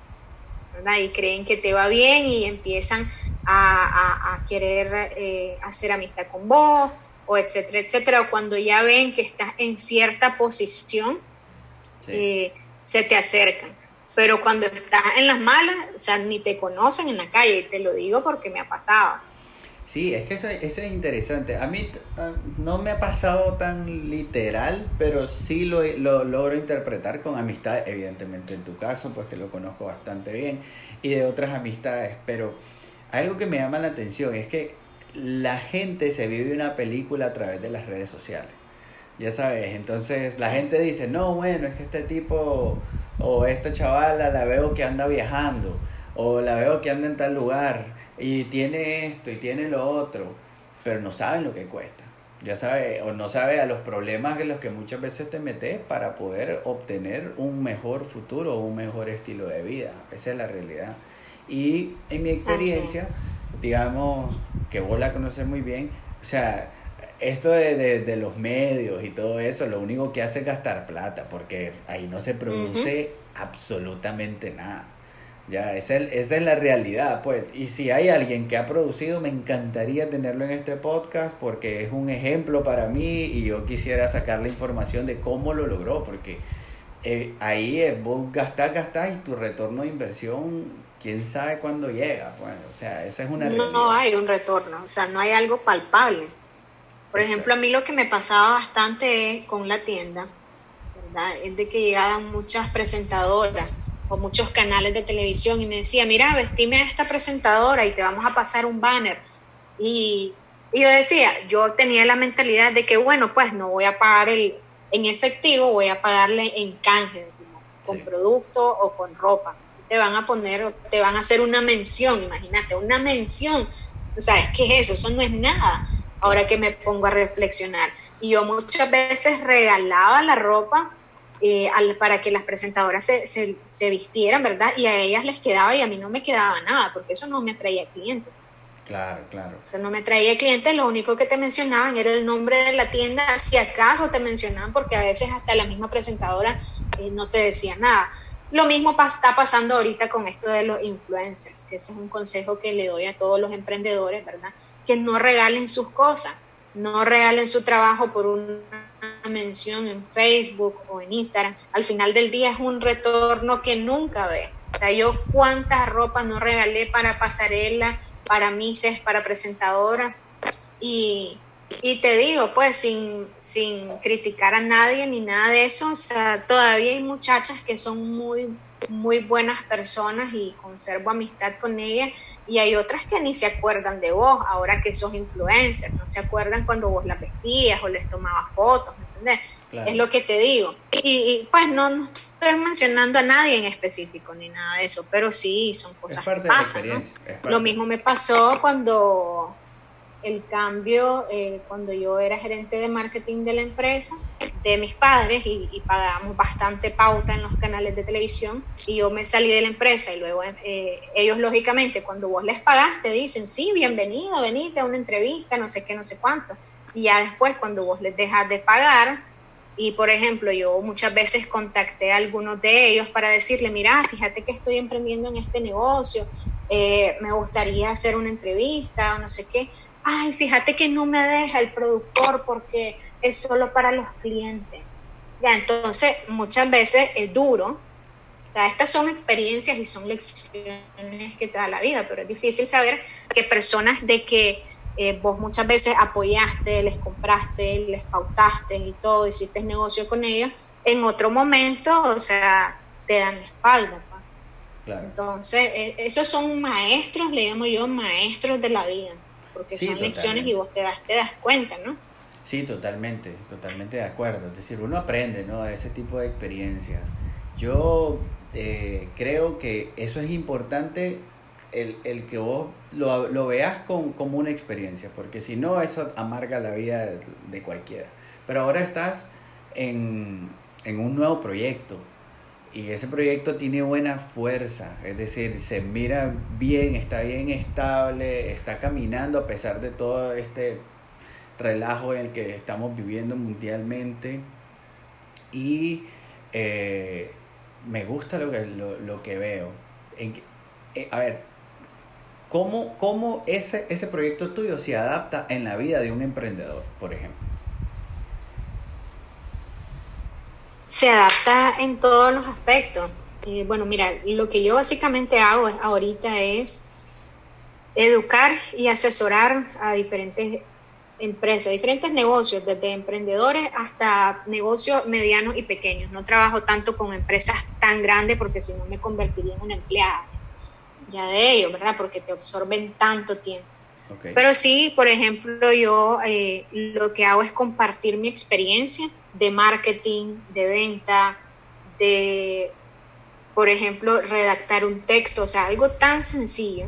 ¿verdad? Y creen que te va bien y empiezan a, a, querer eh, hacer amistad con vos o etcétera, etcétera, o cuando ya ven que estás en cierta posición, eh, se te acercan. Pero cuando estás en las malas, o sea, ni te conocen en la calle, te lo digo porque me ha pasado. Sí, es que eso, es interesante. A mí ah, no me ha pasado tan literal, pero sí lo, lo logro interpretar con amistades, evidentemente en tu caso, pues que lo conozco bastante bien, y de otras amistades. Pero algo que me llama la atención es que la gente se vive una película a través de las redes sociales. Ya sabes, entonces la gente dice, no, bueno, es que este tipo o esta chavala la veo que anda viajando, o la veo que anda en tal lugar, y tiene esto y tiene lo otro, pero no saben lo que cuesta. Ya sabe, o no sabe a los problemas en los que muchas veces te metes para poder obtener un mejor futuro, un mejor estilo de vida. Esa es la realidad. Y en mi experiencia, digamos que vos la conoces muy bien, o sea, esto de, de, los medios y todo eso, lo único que hace es gastar plata, porque ahí no se produce absolutamente nada. Ya, esa es, esa es la realidad, pues. Y si hay alguien que ha producido, me encantaría tenerlo en este podcast porque es un ejemplo para mí y yo quisiera sacar la información de cómo lo logró, porque eh, ahí es, vos gastás, gastás y tu retorno de inversión, quién sabe cuándo llega. Bueno, o sea, esa es una realidad. No, no hay un retorno, o sea, no hay algo palpable. Por ejemplo, a mí lo que me pasaba bastante con la tienda, ¿verdad? Es de que llegaban muchas presentadoras o muchos canales de televisión y me decía, mira, vestime a esta presentadora y te vamos a pasar un banner. Y, yo decía, yo tenía la mentalidad de que, bueno, pues no voy a pagar el, en efectivo, voy a pagarle en canje, con producto o con ropa. Te van a poner, te van a hacer una mención, imagínate, una mención. O sea, es que eso, eso no es nada. Ahora que me pongo a reflexionar. Y yo muchas veces regalaba la ropa eh, para que las presentadoras se, se, vistieran, ¿verdad? Y a ellas les quedaba y a mí no me quedaba nada, porque eso no me atraía clientes. Claro, claro. Eso no me traía clientes, lo único que te mencionaban era el nombre de la tienda, si acaso te mencionaban, porque a veces hasta la misma presentadora eh, no te decía nada. Lo mismo está pasando ahorita con esto de los influencers, que ese es un consejo que le doy a todos los emprendedores, ¿verdad? Que no regalen sus cosas, no regalen su trabajo por una mención en Facebook o en Instagram, al final del día es un retorno que nunca ve. O sea, yo cuántas ropas no regalé para pasarela, para mises, para presentadora. Y, y te digo, pues sin, sin criticar a nadie ni nada de eso, o sea, todavía hay muchachas que son muy, muy buenas personas y conservo amistad con ellas y hay otras que ni se acuerdan de vos, ahora que sos influencer, no se acuerdan cuando vos las vestías o les tomabas fotos, ¿me entendés? Es lo que te digo. Y, pues no, estoy mencionando a nadie en específico ni nada de eso, pero sí, son cosas que pasan. Lo mismo me pasó cuando el cambio eh, cuando yo era gerente de marketing de la empresa, de mis padres, y, pagábamos bastante pauta en los canales de televisión, y yo me salí de la empresa y luego eh, ellos lógicamente cuando vos les pagaste dicen, sí, bienvenido, venite a una entrevista, no sé qué, no sé cuánto. Y ya después cuando vos les dejas de pagar, y por ejemplo, yo muchas veces contacté a algunos de ellos para decirle, mira, fíjate que estoy emprendiendo en este negocio, eh, me gustaría hacer una entrevista o no sé qué ay, fíjate que no me deja el productor porque es solo para los clientes. Ya, entonces muchas veces es duro. O sea, estas son experiencias y son lecciones que te da la vida, pero es difícil saber que personas de que eh, vos muchas veces apoyaste, les compraste, les pautaste y todo, hiciste negocio con ellos, en otro momento, o sea, te dan la espalda. Claro. Entonces, e, esos son maestros, le llamo yo maestros de la vida porque son lecciones y vos te das, te das cuenta, ¿no? Sí, totalmente, totalmente de acuerdo. Es decir, uno aprende, ¿no? De ese tipo de experiencias. Yo eh, creo que eso es importante, el, el que vos lo, lo veas con, como una experiencia, porque si no, eso amarga la vida de, de cualquiera. Pero ahora estás en, en un nuevo proyecto, y ese proyecto tiene buena fuerza, es decir, se mira bien, está bien estable, está caminando a pesar de todo este relajo en el que estamos viviendo mundialmente. Y eh, me gusta lo que, lo, que veo. Eh, a ver, ¿cómo, cómo ese, ese proyecto tuyo se adapta en la vida de un emprendedor, por ejemplo? Se adapta en todos los aspectos. Eh, bueno, mira, lo que yo básicamente hago ahorita es educar y asesorar a diferentes empresas, diferentes negocios, desde emprendedores hasta negocios medianos y pequeños. No trabajo tanto con empresas tan grandes porque si no me convertiría en una empleada ya de ellos, ¿verdad? Porque te absorben tanto tiempo. Pero sí, por ejemplo, yo eh, lo que hago es compartir mi experiencia de marketing, de venta, de, por ejemplo, redactar un texto, o sea, algo tan sencillo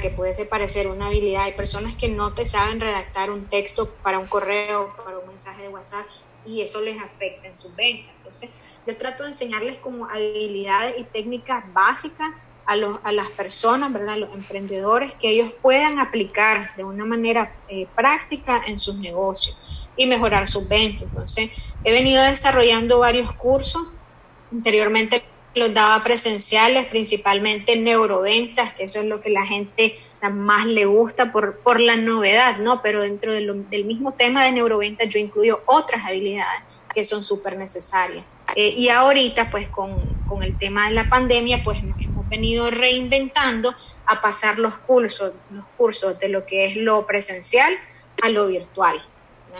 que puede parecer una habilidad. Hay personas que no te saben redactar un texto para un correo, para un mensaje de WhatsApp y eso les afecta en sus ventas. Entonces, yo trato de enseñarles como habilidades y técnicas básicas a, los, a las personas, ¿verdad? los emprendedores, que ellos puedan aplicar de una manera eh, práctica en sus negocios y mejorar sus ventas. Entonces, he venido desarrollando varios cursos. Anteriormente los daba presenciales, principalmente neuroventas, que eso es lo que la gente más le gusta por, por la novedad, ¿no? Pero dentro del mismo tema de neuroventas yo incluyo otras habilidades que son súper necesarias. Eh, y ahorita, pues con, con, el tema de la pandemia, pues nos hemos venido reinventando a pasar los cursos, los cursos de lo que es lo presencial a lo virtual.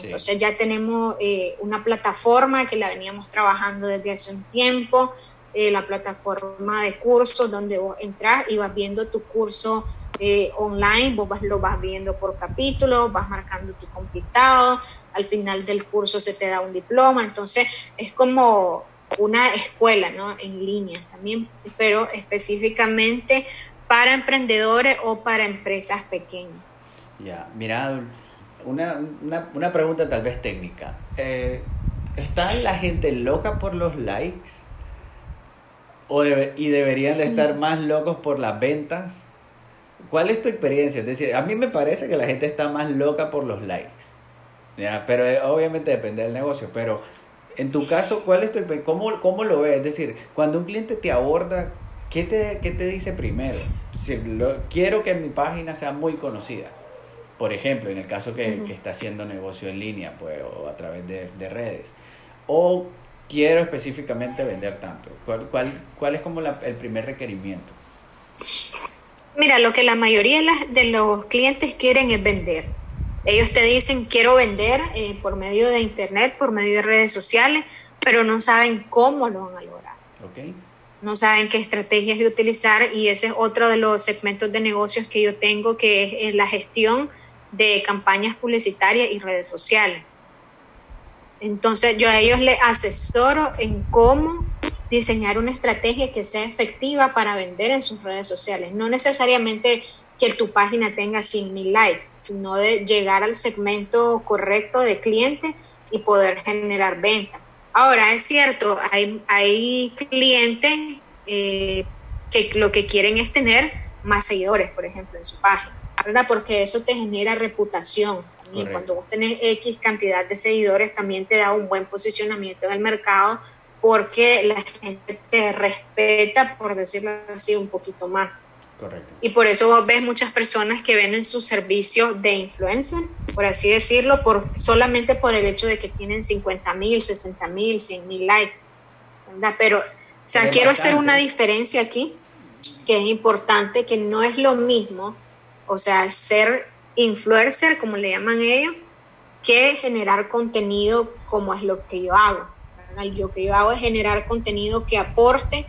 Entonces ya tenemos eh, una plataforma que la veníamos trabajando desde hace un tiempo, eh, la plataforma de cursos donde vos entras y vas viendo tu curso eh, online, vos lo vas viendo por capítulo, vas marcando tu completado, al final del curso se te da un diploma, entonces es como una escuela ¿no? en línea también, pero específicamente para emprendedores o para empresas pequeñas. Ya, mira, una, una, una pregunta tal vez técnica. Eh, ¿Está la gente loca por los likes? O y deberían de estar más locos por las ventas. ¿Cuál es tu experiencia? Es decir, a mí me parece que la gente está más loca por los likes. ¿ya? Pero eh, obviamente depende del negocio. Pero en tu caso, ¿cuál es tu cómo, cómo lo ves? Es decir, cuando un cliente te aborda, ¿qué te, qué te dice primero? Si quiero que mi página sea muy conocida. Por ejemplo, en el caso que, que está haciendo negocio en línea pues, o a través de, de redes. O quiero específicamente vender tanto? ¿Cuál, cuál, cuál es como el primer requerimiento? Mira, lo que la mayoría de los clientes quieren es vender. Ellos te dicen, quiero vender eh, por medio de internet, por medio de redes sociales, pero no saben cómo lo van a lograr. Okay. No saben qué estrategias de utilizar y ese es otro de los segmentos de negocios que yo tengo, que es eh, la gestión de campañas publicitarias y redes sociales. Entonces yo a ellos les asesoro en cómo diseñar una estrategia que sea efectiva para vender en sus redes sociales. No necesariamente que tu página tenga 100 mil likes, sino de llegar al segmento correcto de cliente y poder generar ventas. Ahora, es cierto, hay, hay clientes eh, que lo que quieren es tener más seguidores, por ejemplo, en su página, ¿verdad? Porque eso te genera reputación y cuando vos tenés X cantidad de seguidores, también te da un buen posicionamiento en el mercado porque la gente te respeta, por decirlo así, un poquito más. Correcto. Y por eso vos ves muchas personas que venden su servicio de influencer, por así decirlo, por, solamente por el hecho de que tienen 50 mil, 60 mil, 100 mil likes. Pero, o sea, quiero hacer una diferencia aquí, que es importante, que no es lo mismo, o sea, ser influencer, como le llaman ellos, que generar contenido como es lo que yo hago. Lo que yo hago es generar contenido que aporte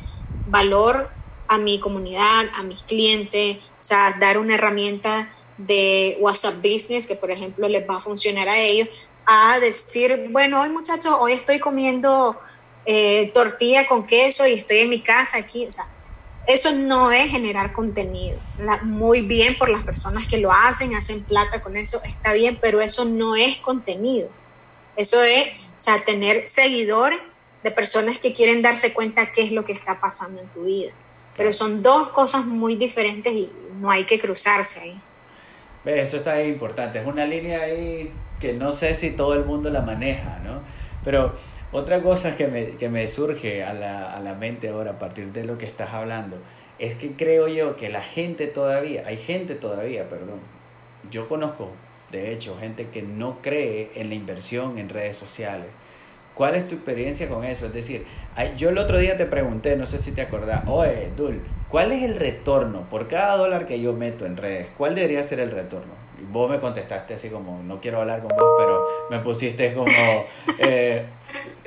valor a mi comunidad, a mis clientes, o sea, dar una herramienta de WhatsApp Business que, por ejemplo, les va a funcionar a ellos, a decir, bueno, hoy muchachos, hoy estoy comiendo eh, tortilla con queso y estoy en mi casa aquí, o sea, eso no es generar contenido. muy bien por las personas que lo hacen, hacen plata con eso, está bien, pero eso no es contenido. Eso es, o sea, tener seguidores de personas que quieren darse cuenta qué es lo que está pasando en tu vida. Pero son dos cosas muy diferentes y no hay que cruzarse ahí. Eso está importante. Es una línea ahí que no sé si todo el mundo la maneja, ¿no? Pero otra cosa que me, que me surge a la, a la, mente ahora a partir de lo que estás hablando Es que creo yo que la gente todavía, hay gente todavía, perdón, yo conozco, de hecho, gente que no cree en la inversión en redes sociales. ¿Cuál es tu experiencia con eso? Es decir, yo el otro día te pregunté, no sé si te acordás, oye, Dul, ¿cuál es el retorno por cada dólar que yo meto en redes? ¿Cuál debería ser el retorno? Y vos me contestaste así como, no quiero hablar con vos, pero me pusiste como, eh,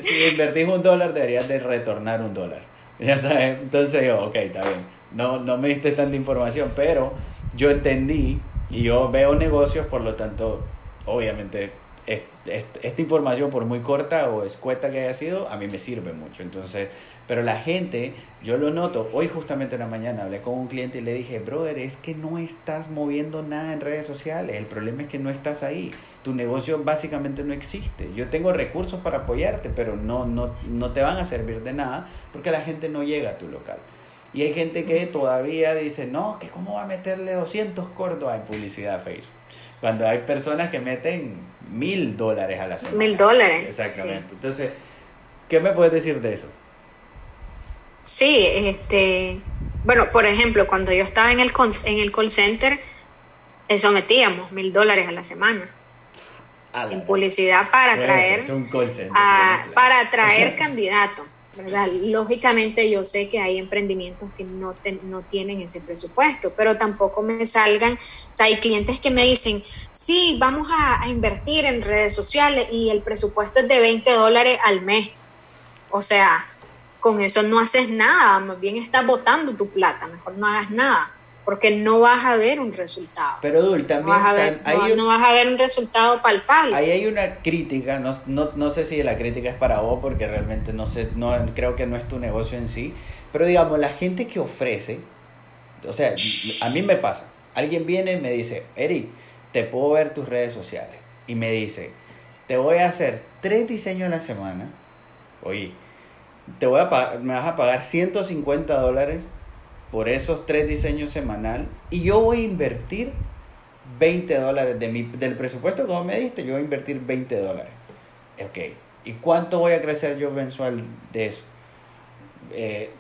si invertís un dólar deberías de retornar un dólar. Ya sabes, entonces yo, ok, está bien. No, no me diste tanta información, pero yo entendí y yo veo negocios, por lo tanto, obviamente, esta información, por muy corta o escueta que haya sido, a mí me sirve mucho. Entonces, pero la gente, yo lo noto, hoy justamente en la mañana hablé con un cliente y le dije, brother, es que no estás moviendo nada en redes sociales, el problema es que no estás ahí, tu negocio básicamente no existe. Yo tengo recursos para apoyarte, pero no, no, no te van a servir de nada porque la gente no llega a tu local. Y hay gente que todavía dice, no, que cómo va a meterle 200 cordos en publicidad a Facebook. Cuando hay personas que meten mil dólares a la semana. Mil dólares. Exactamente. Entonces, ¿qué me puedes decir de eso? Sí, este, bueno, por ejemplo, cuando yo estaba en el, en el call center, eso metíamos mil dólares a la semana. En publicidad para atraer, para atraer candidatos. Lógicamente yo sé que hay emprendimientos que no, no tienen ese presupuesto, pero tampoco me salgan, o sea, hay clientes que me dicen, sí, vamos a, invertir en redes sociales y el presupuesto es de 20 dólares al mes. O sea, con eso no haces nada, más bien estás botando tu plata, mejor no hagas nada porque no vas a ver un resultado. Pero Dul, también no vas, a ver, no, vas a ver un resultado palpable. Ahí hay una crítica, no, no, no, sé si la crítica es para vos, porque realmente no sé, no, creo que no es tu negocio en sí, pero digamos, la gente que ofrece, o sea, a mí me pasa, alguien viene y me dice, Eric, te puedo ver tus redes sociales, y me dice, te voy a hacer tres diseños a la semana, oye, te voy a me vas a pagar 150 dólares por esos tres diseños semanal y yo voy a invertir 20 dólares de mi, del presupuesto que vos me diste, yo voy a invertir 20 dólares. Ok, ¿y cuánto voy a crecer yo mensual de eso? Eh,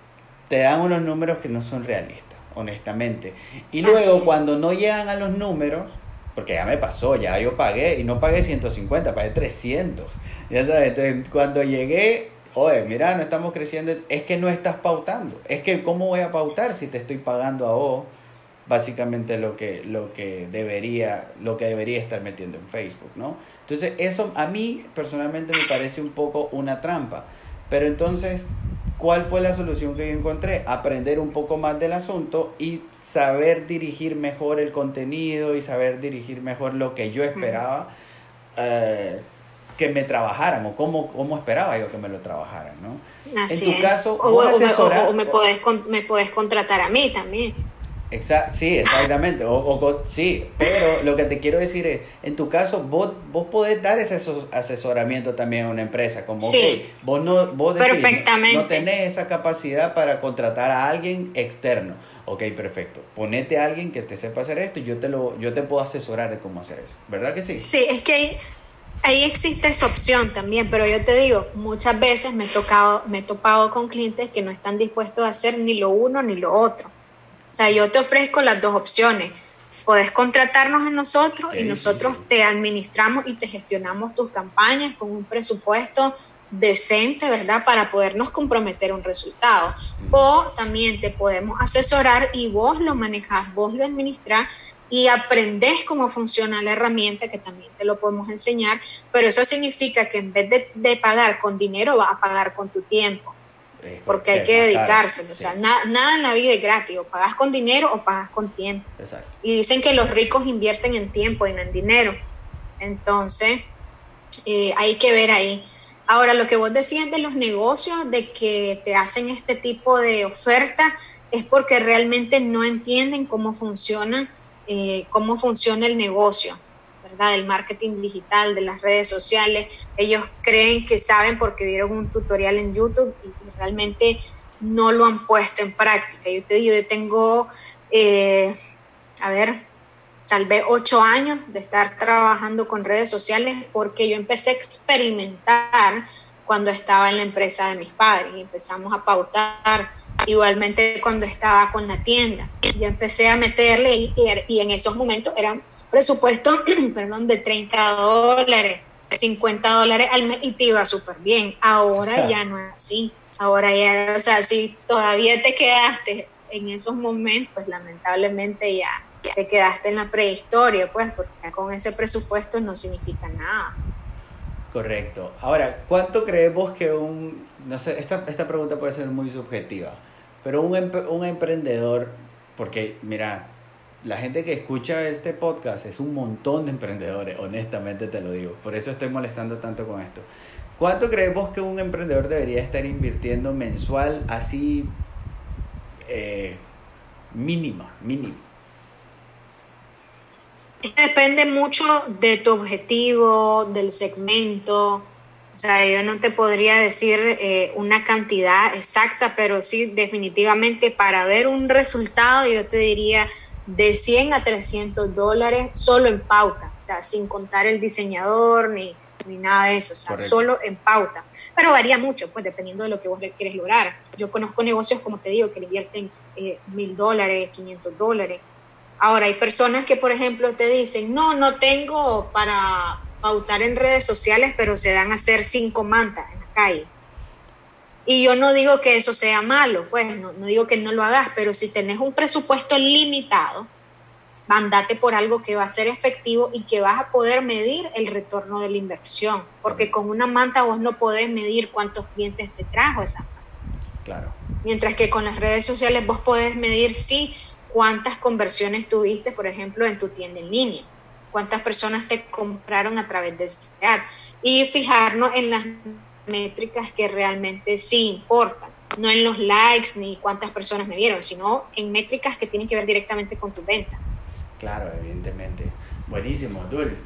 te dan unos números que no son realistas, honestamente. Y luego cuando no llegan a los números, porque ya me pasó, ya yo pagué y no pagué 150, pagué 300. Ya sabes, entonces cuando llegué oye, mira, no estamos creciendo, es que no estás pautando. Es que, ¿cómo voy a pautar si te estoy pagando a vos básicamente lo que, lo que, debería, lo que debería estar metiendo en Facebook, ¿no? Entonces, eso a mí personalmente me parece un poco una trampa. Pero entonces, ¿cuál fue la solución que yo encontré? Aprender un poco más del asunto y saber dirigir mejor el contenido y saber dirigir mejor lo que yo esperaba que me trabajaran o cómo, cómo esperaba yo que me lo trabajaran, ¿no? en tu caso, o, me, podés, me contratar a mí también. sí, exactamente. O, sí, pero lo que te quiero decir es, en tu caso, vos, vos podés dar ese asesoramiento también a una empresa, como sí, vos no, vos no tenés esa capacidad para contratar a alguien externo. Ok, perfecto. Ponete a alguien que te sepa hacer esto y yo te lo, yo te puedo asesorar de cómo hacer eso. ¿Verdad que sí? Sí, es que Ahí existe esa opción también, pero yo te digo, muchas veces me he, tocado, me he topado con clientes que no están dispuestos a hacer ni lo uno ni lo otro. O sea, yo te ofrezco las dos opciones. Puedes contratarnos a nosotros y nosotros te administramos y te gestionamos tus campañas con un presupuesto decente, ¿verdad? Para podernos comprometer un resultado. O también te podemos asesorar y vos lo manejás, vos lo administrás y aprendes cómo funciona la herramienta, que también te lo podemos enseñar, pero eso significa que en vez de, pagar con dinero, vas a pagar con tu tiempo, porque hay que dedicarse, o sea, nada en la vida es gratis, o pagas con dinero o pagas con tiempo. Y dicen que los ricos invierten en tiempo y no en dinero, entonces eh, hay que ver ahí. Ahora, lo que vos decías de los negocios, de que te hacen este tipo de oferta, es porque realmente no entienden cómo funciona eh, cómo funciona el negocio, ¿verdad? Del marketing digital, de las redes sociales. Ellos creen que saben porque vieron un tutorial en YouTube y, realmente no lo han puesto en práctica. Yo te digo, yo tengo, eh, a ver, tal vez ocho años de estar trabajando con redes sociales porque yo empecé a experimentar cuando estaba en la empresa de mis padres y empezamos a pautar igualmente cuando estaba con la tienda. Yo empecé a meterle y, y en esos momentos eran presupuestos, perdón, de 30 dólares, 50 dólares al mes y te iba súper bien. Ahora ya no es así. Ahora ya, o sea, si todavía te quedaste en esos momentos, pues lamentablemente ya, te quedaste en la prehistoria, pues, porque con ese presupuesto no significa nada. Correcto. Ahora, ¿cuánto creemos que un, no sé, esta, esta pregunta puede ser muy subjetiva, pero un, un emprendedor, porque mira, la gente que escucha este podcast es un montón de emprendedores, honestamente te lo digo. Por eso estoy molestando tanto con esto. ¿Cuánto creemos que un emprendedor debería estar invirtiendo mensual así eh, mínimo, mínimo? Depende mucho de tu objetivo, del segmento. O sea, yo no te podría decir eh, una cantidad exacta, pero sí definitivamente para ver un resultado yo te diría de 100 a 300 dólares solo en pauta, o sea, sin contar el diseñador ni, ni nada de eso, o sea, solo en pauta. Pero varía mucho, pues dependiendo de lo que vos quieres lograr. Yo conozco negocios, como te digo, que invierten eh, mil dólares, 500 dólares. Ahora, hay personas que, por ejemplo, te dicen, no, no tengo para pautar en redes sociales, pero se dan a hacer cinco mantas en la calle. Y yo no digo que eso sea malo, pues no, digo que no lo hagas, pero si tenés un presupuesto limitado, mandate por algo que va a ser efectivo y que vas a poder medir el retorno de la inversión, porque con una manta vos no podés medir cuántos clientes te trajo esa manta. Claro. Mientras que con las redes sociales vos podés medir sí cuántas conversiones tuviste, por ejemplo, en tu tienda en línea, cuántas personas te compraron a través de ese ad y fijarnos en las métricas que realmente sí importan, no en los likes ni cuántas personas me vieron, sino en métricas que tienen que ver directamente con tu venta. Claro, evidentemente. Buenísimo, Dul.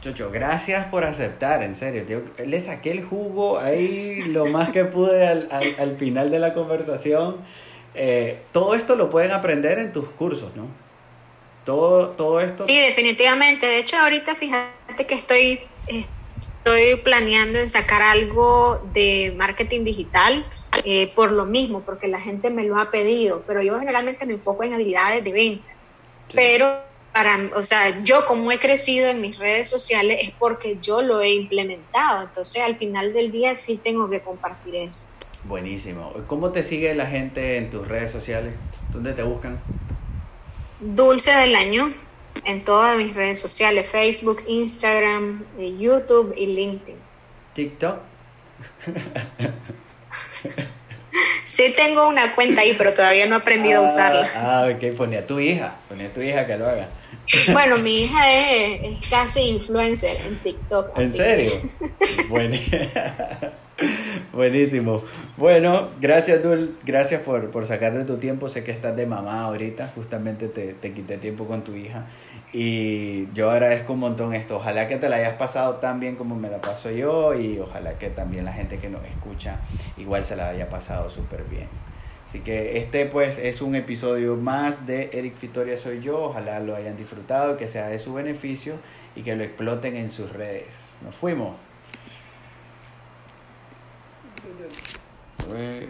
Chocho, gracias por aceptar, en serio. le saqué el jugo ahí lo más que pude al, al, final de la conversación. Eh, todo esto lo pueden aprender en tus cursos, ¿no? Todo, todo esto. Sí, definitivamente. De hecho, ahorita fíjate que estoy estoy planeando en sacar algo de marketing digital eh, por lo mismo, porque la gente me lo ha pedido, pero yo generalmente me enfoco en habilidades de venta. Pero para, o sea, yo como he crecido en mis redes sociales es porque yo lo he implementado, entonces al final del día sí tengo que compartir eso. Buenísimo. ¿Cómo te sigue la gente en tus redes sociales? ¿Dónde te buscan? Dulce del año en todas mis redes sociales, Facebook, Instagram, eh, YouTube y LinkedIn. TikTok. sí tengo una cuenta ahí, pero todavía no he aprendido a usarla. Ah, ok, ponía a tu hija, ponía a tu hija que lo haga. Bueno, mi hija es, casi influencer en TikTok. ¿En serio? bueno. Buenísimo. Bueno, gracias Dul, gracias por, por sacar de tu tiempo. Sé que estás de mamá ahorita, justamente te, te quité tiempo con tu hija. Y yo agradezco un montón esto. Ojalá que te la hayas pasado tan bien como me la paso yo y ojalá que también la gente que nos escucha igual se la haya pasado súper bien. Así que este pues es un episodio más de Eric Victoria Soy Yo. Ojalá lo hayan disfrutado, que sea de su beneficio y que lo exploten en sus redes. Nos fuimos. 因为。